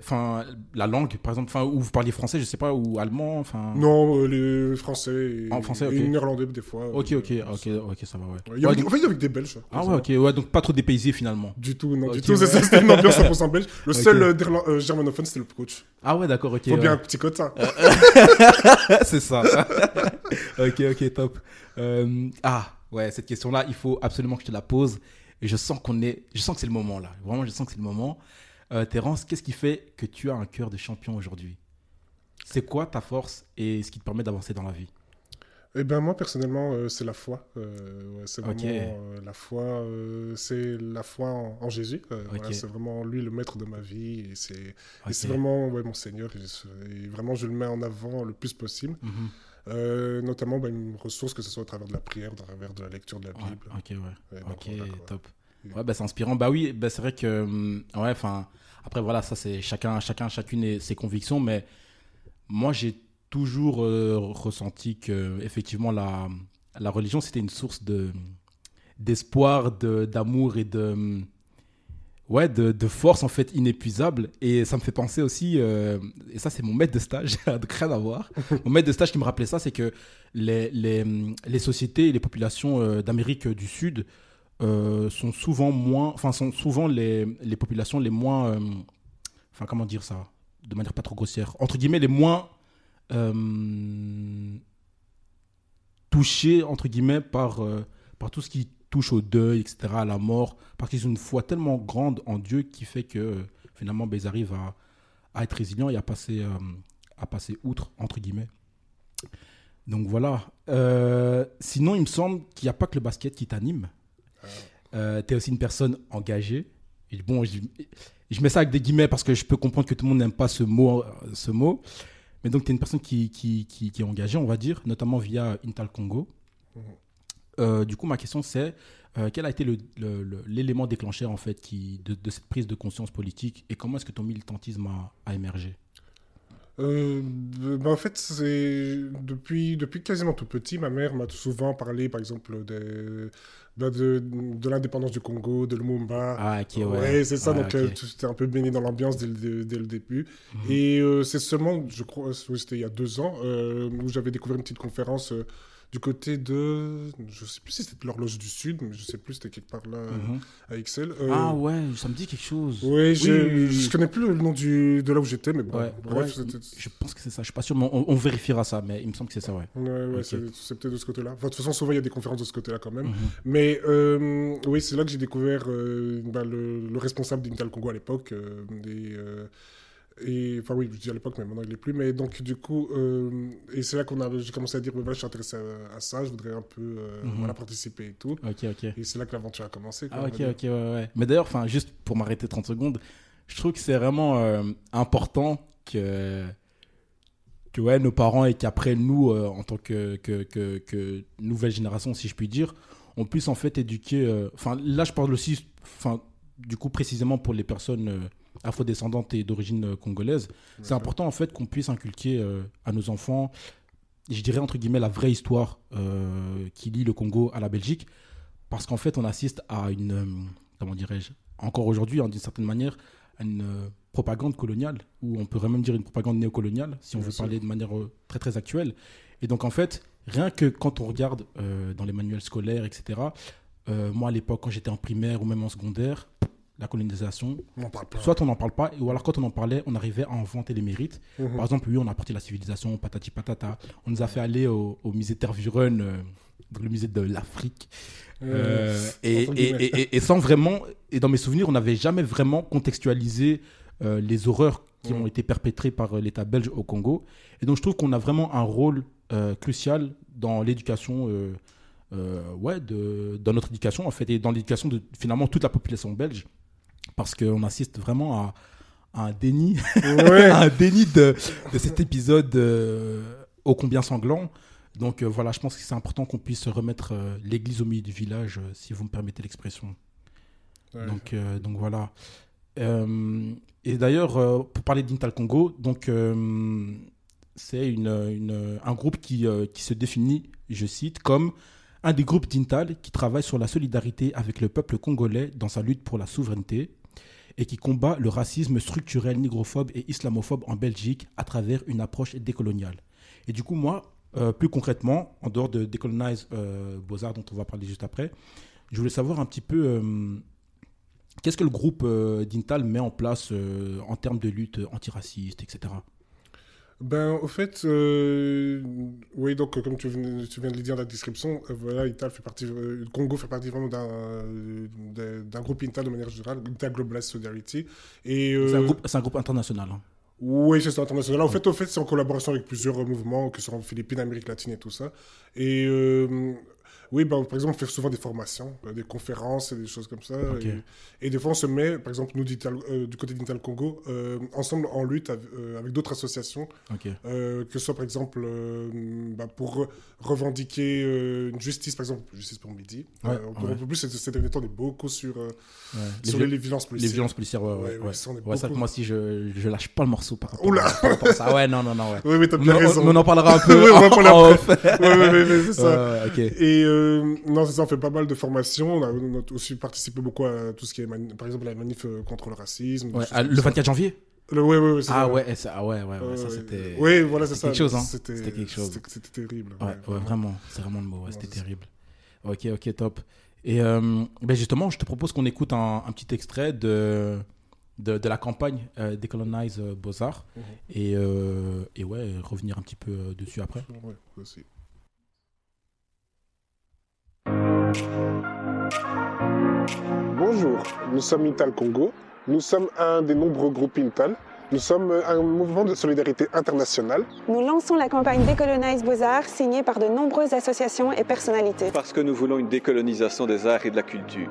A: enfin, la langue, par exemple, enfin, où vous parliez français, je sais pas, ou allemand, enfin.
C: Non, euh, les Français et,
A: En français, ok.
C: et néerlandais, des fois.
A: Ok, ok,
C: euh,
A: ok, ok, ça va, ouais. Ouais,
C: en fait, il y avait des Belges.
A: Ah ouais, ok, ouais, donc pas trop dépaysé finalement.
C: Du tout, non, du tout.
A: ouais.
C: C'était une ambiance 100% belge. Le seul euh, germanophone, c'était le coach.
A: Ah ouais, d'accord, ok.
C: Faut bien un petit quota.
A: c'est ça. ok, ok, top. Euh, ah, ouais, cette question-là, il faut absolument que je te la pose. Et je sens qu'on est, je sens que c'est le moment là. Vraiment, je sens que c'est le moment. Euh, Terence, qu'est-ce qui fait que tu as un cœur de champion aujourd'hui? C'est quoi ta force et ce qui te permet d'avancer dans la vie?
C: Eh ben moi personnellement euh, c'est la foi. Euh, ouais, c'est vraiment euh, la foi. c'est la foi en, en Jésus. Voilà, c'est vraiment lui le maître de ma vie et c'est vraiment ouais, mon Seigneur et, je- et vraiment je le mets en avant le plus possible.
A: Mhm.
C: Euh, notamment bah, une ressource que ce soit au travers de la prière, au travers de la lecture de la
A: Ouais,
C: Bible.
A: ok, ouais.
C: Ouais, donc,
A: Ok, top.
C: Et-
A: Ouais, bah, c'est inspirant. Bah oui, bah, c'est vrai que. hum, Ouais, enfin. Après, voilà, ça, c'est chacun, chacun, chacune et ses convictions. Mais moi, j'ai toujours euh, ressenti que, effectivement, la, la religion, c'était une source de d'espoir, de- d'amour et de. Ouais, de, de force en fait inépuisable. Et ça me fait penser aussi, euh, et ça c'est mon maître de stage, donc rien à voir. Mon maître de stage qui me rappelait ça, c'est que les, les, les sociétés et les populations euh, d'Amérique du Sud euh, sont souvent moins, enfin sont souvent les, les populations les moins, euh, enfin comment dire ça, de manière pas trop grossière, entre guillemets les moins euh, touchés entre guillemets par euh, par tout ce qui touche au deuil, etc., à la mort, parce qu'ils ont une foi tellement grande en Dieu qui fait que finalement ben, ils arrivent à, à être résilients et à passer euh, à passer outre entre guillemets. Donc voilà. Euh, sinon, il me semble qu'il n'y a pas que le basket qui t'anime. Euh, tu es aussi une personne engagée. Bon, je, je mets ça avec des guillemets parce que je peux comprendre que tout le monde n'aime pas ce mot. euh, Ce mot. Mais donc, tu es une personne qui, qui, qui, qui est engagée, on va dire, notamment via Intal Congo.
C: Mhm.
A: Euh, du coup, ma question, c'est euh, quel a été l'élément déclencheur en fait, qui, de, de cette prise de conscience politique et comment est-ce que ton militantisme a, a émergé?
C: Euh, bah, en fait, c'est depuis, depuis quasiment tout petit, ma mère m'a souvent parlé, par exemple, des, bah, de, de l'indépendance du Congo, de Lumumba.
A: Ah, ok, ouais.
C: ouais, c'est ça.
A: Ouais,
C: donc,
A: ok.
C: euh, tu étais un peu baigné dans l'ambiance dès, le- dès le début.
A: Mhm.
C: Et euh, c'est seulement, je crois, c'était il y a deux ans, euh, où j'avais découvert une petite conférence du côté de, je sais plus si c'était l'horloge du Sud, mais je sais plus, c'était quelque part là
A: Mhm.
C: à Excel. Euh,
A: Ah ouais, ça me dit quelque chose.
C: Oui, je,
A: oui,
C: je connais plus le nom du, de là où j'étais, mais bon,
A: Ouais,
C: bref,
A: ouais, je pense que c'est ça. Je suis pas sûr, mais on, on vérifiera ça. Mais il me semble que c'est ça, ouais.
C: Ouais, ouais, c'est peut-être de ce côté-là. Enfin, de toute façon, souvent, il y a des conférences de ce côté-là quand même.
A: Mhm.
C: Mais euh, oui, c'est là que j'ai découvert euh, bah, le, le responsable d'Intel Congo à l'époque. Et, enfin, oui, je dis à l'époque, mais maintenant il n'est plus. Mais donc, du coup, euh, et c'est là qu'on a, j'ai commencé à dire, voilà, je suis intéressé à, à ça, je voudrais un peu euh,
A: Mhm.
C: voilà, participer et tout.
A: Ok, ok.
C: Et c'est là que l'aventure a commencé. quoi,
A: Ah, ok, ok, ouais, ouais. Mais d'ailleurs, enfin, juste pour m'arrêter 30 secondes, je trouve que c'est vraiment euh, important que, que ouais, nos parents et qu'après nous, euh, en tant que, que, que, que nouvelle génération, si je puis dire, on puisse en fait éduquer. Enfin, là, je parle aussi, enfin, du coup, précisément pour les personnes afrodescendantes et d'origine euh, congolaise. C'est important en fait qu'on puisse inculquer euh, à nos enfants, je dirais entre guillemets, la vraie histoire euh, qui lie le Congo à la Belgique. Parce qu'en fait, on assiste à une, euh, comment dirais-je, encore aujourd'hui, hein, d'une certaine manière, à une propagande coloniale, ou on pourrait même dire une propagande néocoloniale, si on
C: Bien
A: veut
C: sûr.
A: parler de manière très très actuelle. Et donc en fait, rien que quand on regarde dans les manuels scolaires, etc., moi à l'époque, quand j'étais en primaire ou même en secondaire, la colonisation,
C: On n'en parle pas.
A: soit on n'en parle pas, ou alors quand on en parlait, on arrivait à en vanter les mérites.
C: Mhm.
A: Par exemple, oui, on a apporté la civilisation, patati patata. On nous a fait aller au, au musée Tervuren, euh, le musée de l'Afrique. Euh, et,
C: entre
A: et- sans vraiment, et dans mes souvenirs, on n'avait jamais vraiment contextualisé euh, les horreurs qui
C: Mhm.
A: ont été perpétrées par euh, l'État belge au Congo. Et donc je trouve qu'on a vraiment un rôle euh, crucial dans l'éducation, euh, euh, ouais, de, dans notre éducation en fait, et dans l'éducation de finalement toute la population belge, parce qu'on assiste vraiment à, à un déni
C: Ouais.
A: un déni de, de cet épisode euh, ô combien sanglant. Donc euh, voilà, je pense que c'est important qu'on puisse remettre euh, l'église au milieu du village, euh, si vous me permettez l'expression.
C: Ouais.
A: Donc, donc voilà. Et d'ailleurs, pour parler d'Intal Congo, donc c'est une, une- un groupe qui, qui se définit, je cite, comme un des groupes d'Intal qui travaille sur la solidarité avec le peuple congolais dans sa lutte pour la souveraineté et qui combat le racisme structurel négrophobe et islamophobe en Belgique à travers une approche décoloniale. Et du coup, moi, euh, plus concrètement, en dehors de Decolonize euh, Beaux-Arts, dont on va parler juste après, je voulais savoir un petit peu euh, qu'est-ce que le groupe euh, d'Intal met en place en termes de lutte antiraciste, etc.
C: Ben, au fait, euh, oui, donc, euh, comme tu viens, tu viens de le dire dans la description, euh, voilà, Ital fait partie, euh, le Congo fait partie vraiment d'un groupe Intal de manière générale, Intal Globalized Solidarity. Et,
A: C'est un, groupe- c'est un groupe international. hein.
C: Oui, c'est international. En fait, au fait, c'est en collaboration avec plusieurs mouvements, que ce soit en Philippines, Amérique latine et tout ça. Et oui, ben, par exemple, on fait souvent des formations, euh, des conférences et des choses comme ça. Et, et des fois, on se met, par exemple, nous, euh, du côté d'Intal Congo, euh, ensemble en lutte avec, euh, avec d'autres associations, que ce soit, par exemple, bah, pour re- revendiquer une justice, par exemple, justice pour midi.
A: Ouais, ouais.
C: un peu plus, ces derniers temps, on est beaucoup sur,
A: Ouais.
C: sur les, les violences
A: les
C: policières.
A: violences policières, ouais, ouais.
C: Ça, on beaucoup-
A: moi aussi, je, je lâche pas le morceau par rapport,
C: Oula.
A: par rapport à ça. Ouais, non, non, non, ouais.
C: Oui, mais t'as bien
A: on,
C: raison.
A: on en parlera un peu
C: Oui, on en parler
A: en
C: après.
A: off.
C: Ouais, ouais, ouais, c'est ça.
A: Ok.
C: Et euh, non, c'est ça, on fait pas mal de formations. On a, on a aussi participé beaucoup à tout ce qui est, mani- par exemple, la manif euh, contre le racisme.
A: Ouais, le
C: ça.
A: 24 janvier?
C: Le- ouais, ouais, ouais, c'est
A: Ah
C: ça.
A: ouais, ça, ah ouais, ouais, ouais, ça c'était.
C: Voilà, c'est ça.
A: quelque chose, hein.
C: C'était
A: C'était quelque chose.
C: C'était c'était terrible.
A: Ouais, ouais, vraiment, c'est vraiment le mot, ouais, c'était
C: ça.
A: terrible. Ok, ok, top. Et euh, ben justement, je te propose qu'on écoute un, un petit extrait de, de, de la campagne euh, Decolonize Beaux-Arts
C: Mhm.
A: et, euh, et ouais, revenir un petit peu dessus après.
C: Ouais, aussi. Bonjour, nous sommes Intal Congo. Nous sommes un des nombreux groupes Intal. Nous sommes un mouvement de solidarité internationale.
F: Nous lançons la campagne Décolonize Beaux-Arts signée par de nombreuses associations et personnalités.
G: Parce que nous voulons une décolonisation des arts et de la culture.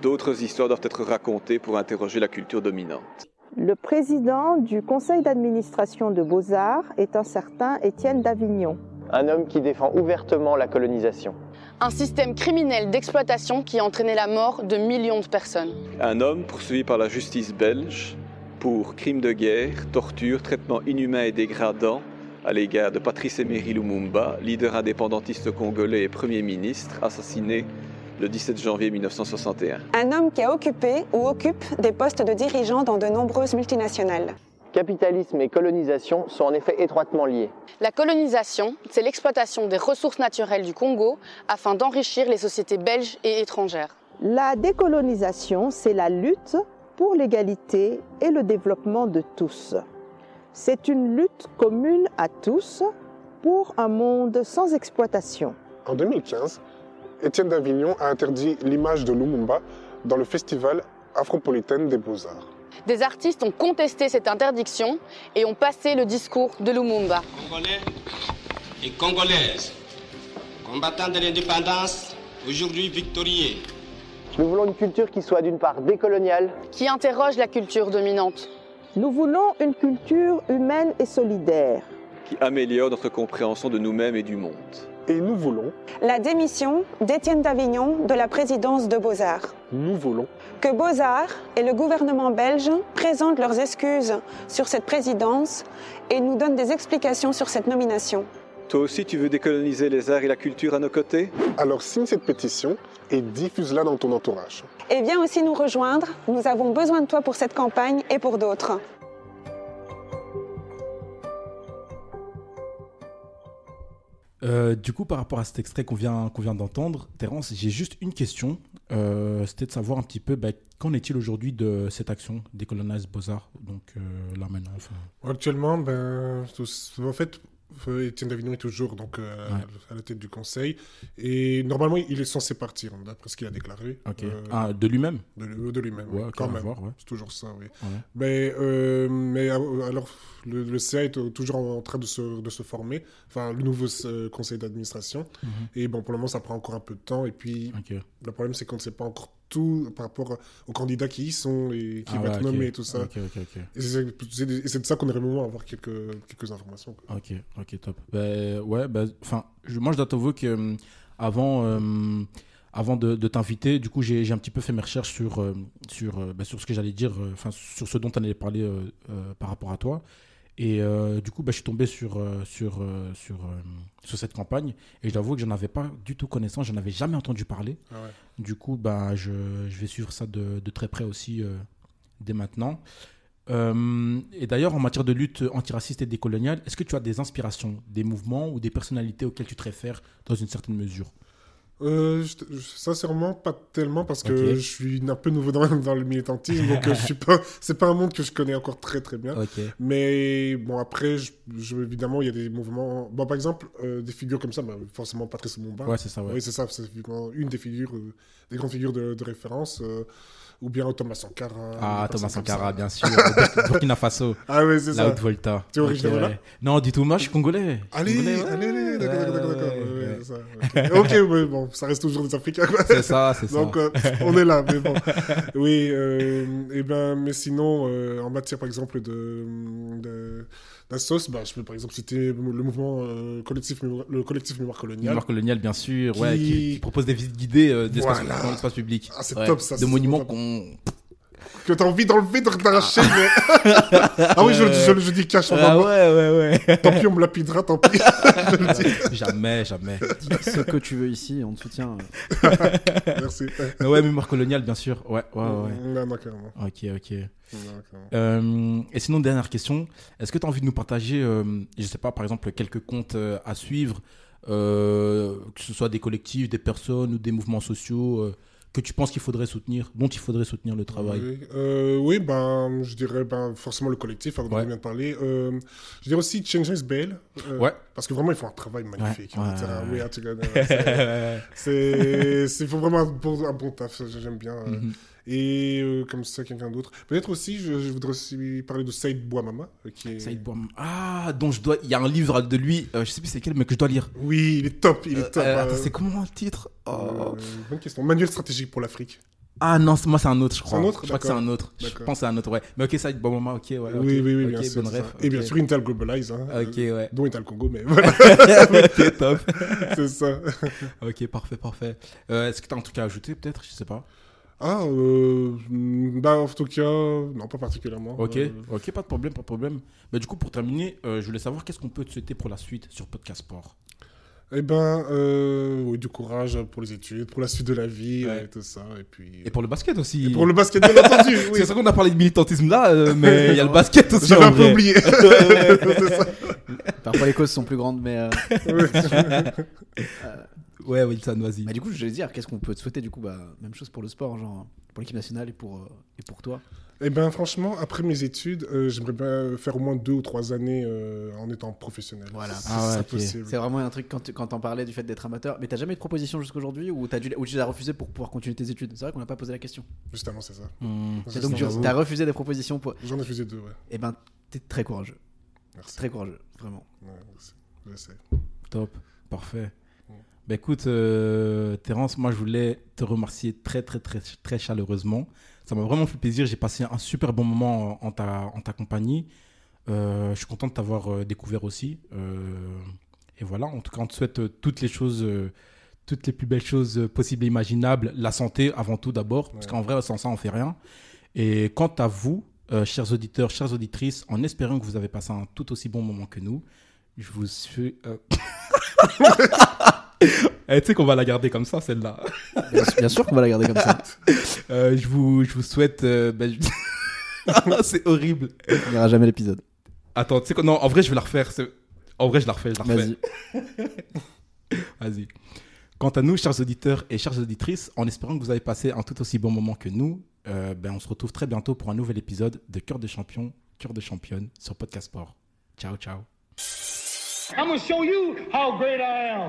G: D'autres histoires doivent être racontées pour interroger la culture dominante.
H: Le président du conseil d'administration de Beaux-Arts est un certain Étienne d'Avignon.
I: Un homme qui défend ouvertement la colonisation.
J: Un système criminel d'exploitation qui a entraîné la mort de millions de personnes.
G: Un homme poursuivi par la justice belge pour crimes de guerre, torture, traitement inhumain et dégradant à l'égard de Patrice Emery Lumumba, leader indépendantiste congolais et Premier ministre, assassiné le 17 janvier 1961.
F: Un homme qui a occupé ou occupe des postes de dirigeants dans de nombreuses multinationales.
I: Capitalisme et colonisation sont en effet étroitement liés.
J: La colonisation, c'est l'exploitation des ressources naturelles du Congo afin d'enrichir les sociétés belges et étrangères.
H: La décolonisation, c'est la lutte pour l'égalité et le développement de tous. C'est une lutte commune à tous pour un monde sans exploitation.
C: En 2015, Étienne d'Avignon a interdit l'image de Lumumba dans le festival Afropolitaine des Beaux-Arts.
J: Des artistes ont contesté cette interdiction et ont passé le discours de Lumumba.
K: Congolais et Congolaises, combattants de l'indépendance, aujourd'hui victorieux.
I: Nous voulons une culture qui soit d'une part décoloniale,
J: qui interroge la culture dominante.
H: Nous voulons une culture humaine et solidaire.
G: qui améliore notre compréhension de nous-mêmes et du monde.
C: Et nous voulons,
F: La démission d'Étienne d'Avignon de la présidence de Beaux-Arts.
C: nous voulons
F: Que Beaux-Arts et le gouvernement belge présentent leurs excuses sur cette présidence et nous donnent des explications sur cette nomination.
G: Toi aussi, tu veux décoloniser les arts et la culture à nos côtés?
C: Alors signe cette pétition et diffuse-la dans ton entourage.
F: Et viens aussi nous rejoindre. Nous avons besoin de toi pour cette campagne et pour d'autres.
A: Euh, du coup, par rapport à cet extrait qu'on vient, vient d'entendre, Terence, j'ai juste une question. Euh, C'était de savoir un petit peu, bah, qu'en est-il aujourd'hui de cette action Décolonize Beaux-Arts Donc euh, là maintenant.
C: Actuellement, ben, en fait, Étienne Davignon est toujours donc, euh,
A: Ouais.
C: à la tête du conseil. Et normalement, il est censé partir, d'après ce qu'il a déclaré. Euh,
A: Ah, de lui-même
C: de, lui- de lui-même,
A: Ouais,
C: quand même.
A: ouais.
C: C'est toujours ça, oui. Mais, euh, mais alors, le, le CA est toujours en train de se, de se former, enfin, le nouveau conseil d'administration.
A: Mhm.
C: Et bon, pour le moment, ça prend encore un peu de temps. Et puis, le problème, c'est qu'on ne sait pas encore tout par rapport aux candidats qui y sont et qui
A: Ah
C: vont
A: ouais,
C: être nommés et tout ça. Et c'est de- ça qu'on aimerait vraiment avoir quelques, quelques informations. quoi.
A: Ok, ok, top. Ben, ouais, ben, enfin, moi je dois t'avouer que euh, avant, euh, avant de, de t'inviter, du coup, j'ai un petit peu fait mes recherches sur, euh, sur, euh, ben, sur ce que j'allais dire, enfin, sur ce dont on allait parler par rapport à toi. Et euh, du coup, ben, je suis tombé sur, euh, sur, euh, sur, sur cette campagne et je t'avoue que j'en avais pas du tout connaissance, j'en avais jamais entendu parler.
C: Ah ouais.
A: Du coup, ben, je, je vais suivre ça de, de très près aussi euh, dès maintenant. Euh, et d'ailleurs, en matière de lutte antiraciste et décoloniale, est-ce que tu as des inspirations, des mouvements ou des personnalités auxquelles tu te réfères dans une certaine mesure?
C: Euh, je- je- sincèrement, pas tellement parce que je suis un peu nouveau dans, dans le militantisme, donc euh, je suis pas, c'est pas un monde que je connais encore très très bien. Mais bon, après, je, je- évidemment, il y a des mouvements. Bon, par exemple, euh, des figures comme ça, bah, forcément Patrice Lumumba.
A: Ouais, c'est ça, ouais.
C: Oui, c'est ça, c'est une des figures, euh, des grandes figures de, de référence. ou bien Thomas Sankara.
A: Ah, Thomas Sankara, bien sûr. Bur- Burkina Faso.
C: Ah ouais, c'est
A: La
C: ça.
A: Haute Volta.
C: Tu es originaire là
A: Non, du tout. Moi, je suis congolais.
C: Allez,
A: Congolais, ouais.
C: allez, allez, d'accord,
A: Ouais,
C: d'accord,
A: ouais,
C: d'accord. Ça, Ok, ouais, bon, ça reste toujours des Africains.
A: C'est ça, c'est ça.
C: Donc, euh, on est là, mais bon. Oui, euh, et ben, mais sinon, euh, en matière, par exemple, de, de, d'assos, bah, je peux par exemple citer le mouvement euh, collectif, Mémoire- le collectif Mémoire coloniale.
A: Mémoire coloniale, bien sûr, ouais,
C: Qui-
A: propose des visites guidées euh, d'espace-
C: Voilà.
A: dans l'espace public.
C: Ah, c'est
A: Ouais,
C: top, ça,
A: De
C: c'est
A: monuments qu'on.
C: Que t'as envie d'enlever, de t'arracher, mais. ah oui, je, le dis- je, je dis cash en
A: Ah
C: bas.
A: ouais, ouais, ouais.
C: Tant pis, on me lapidera, tant pis. Je le dis.
A: jamais, jamais.
E: Dis ce que tu veux ici, on te soutient.
C: Merci.
A: Mais ouais, mémoire coloniale, bien sûr. Ouais, ouais, ouais.
C: Non, non, carrément.
A: Ok, ok. Euh, et sinon, dernière question. Est-ce que tu as envie de nous partager, euh, je sais pas, par exemple, quelques comptes euh, à suivre, euh, que ce soit des collectifs, des personnes ou des mouvements sociaux euh, que tu penses qu'il faudrait soutenir, dont il faudrait soutenir le travail
C: Oui, euh, oui, ben, je dirais ben, forcément le collectif,
A: Ouais.
C: on vient de parler. Euh, je dirais aussi Changes Bail. euh,
A: Ouais.
C: Parce que vraiment, ils font un travail magnifique.
A: Ouais,
C: hein, il faut vraiment un bon, un bon taf, j'aime bien. euh.
A: Mhm.
C: Et euh, comme ça, quelqu'un d'autre. Peut-être aussi, je, je voudrais aussi parler de Saïd Bouamama. euh, Qui est...
A: Saïd Bouam- Ah, dont je dois. Il y a un livre de lui, euh, je sais plus c'est quel, mais que je dois lire.
C: Oui, il est top, il est top.
A: Euh,
C: euh,
A: attends, c'est comment le titre? Oh.
C: euh, bonne question. Manuel stratégique pour l'Afrique.
A: Ah non, c'est- moi c'est un autre, je crois.
C: un autre
A: Je crois que c'est un autre. Je pense que c'est un autre, ouais. Mais ok, ça, bon moment, ok, ouais.
C: Oui, oui, oui, bien sûr.
A: bonne
C: c'est
A: ref,
C: ça. Et bien sûr, Intel Globalize. Hein,
A: Ok,
C: euh,
A: ouais.
C: Dont Intel Congo, mais voilà.
A: top.
C: c'est ça.
A: Ok, parfait, parfait. Euh, Est-ce que tu as un truc à ajouter, peut-être? Je sais pas.
C: Ah, euh, bah, en tout cas, non, pas particulièrement.
A: Ok,
C: Euh,
A: ok, pas de problème, pas de problème. Bah, du coup, pour terminer, euh, je voulais savoir qu'est-ce qu'on peut te souhaiter pour la suite sur Podcast Sport?
C: eh ben, euh, oui, du courage pour les études, pour la suite de la vie,
A: Ouais.
C: et tout ça. Et puis.
A: Et pour le basket aussi.
C: Et pour le basket, bien entendu, oui.
A: C'est ça qu'on a parlé de militantisme là, euh, mais il y a le basket aussi.
C: J'avais un peu oublié.
E: Parfois les causes sont plus grandes, mais.
A: Ouais, Wilson, vas-y.
E: Bah, du coup, je vais dire, qu'est-ce qu'on peut te souhaiter du coup bah, Même chose pour le sport, genre pour l'équipe nationale et pour, euh, et pour toi?
C: Eh ben, franchement, après mes études, euh, j'aimerais bien faire au moins deux ou trois années euh, en étant professionnel.
E: Voilà.
A: Ah ouais,
C: ce serait
A: ok.
C: possible.
E: C'est vraiment un truc quand tu quand t'en parlais du fait d'être amateur. Mais t'as jamais eu de proposition jusqu'aujourd'hui ou, t'as dû, ou tu as refusé pour pouvoir continuer tes études? C'est vrai qu'on n'a pas posé la question.
C: Justement, c'est ça. C'est
E: C'est donc tu as refusé des propositions pour.
C: J'en ai refusé deux, ouais.
E: Eh ben, t'es très courageux.
C: Merci.
E: Très courageux, vraiment.
C: Ouais, merci. je sais.
A: Top, parfait. Bah écoute, euh, Terence, moi je voulais te remercier très très très très chaleureusement. Ça m'a vraiment fait plaisir. J'ai passé un super bon moment en ta, en ta compagnie. Euh, je suis content de t'avoir euh, découvert aussi. Euh, et voilà, en tout cas, on te souhaite toutes les choses, toutes les plus belles choses possibles et imaginables. La santé avant tout d'abord, parce qu'en vrai, sans ça, on fait rien. Et quant à vous, chers auditeurs, chères auditrices, en espérant que vous avez passé un tout aussi bon moment que nous, je vous suis. Eh, tu sais qu'on va la garder comme ça, celle-là.
E: Bien, sûr- bien sûr qu'on va la garder comme ça.
A: Euh, je, vous, je vous souhaite. euh, ben, je- c'est horrible.
E: On n'ira jamais l'épisode.
A: Attends, tu sais quoi? Non, en vrai, je vais la refaire. c'est- En vrai, je la refais. Je la refais.
E: Vas-y.
A: Vas-y. Quant à nous, chers auditeurs et chères auditrices, en espérant que vous avez passé un tout aussi bon moment que nous, euh, ben, on se retrouve très bientôt pour un nouvel épisode de Cœur de champion, Cœur de championne sur Podcast Sport. Ciao, ciao.
B: I'm gonna show you how great I am.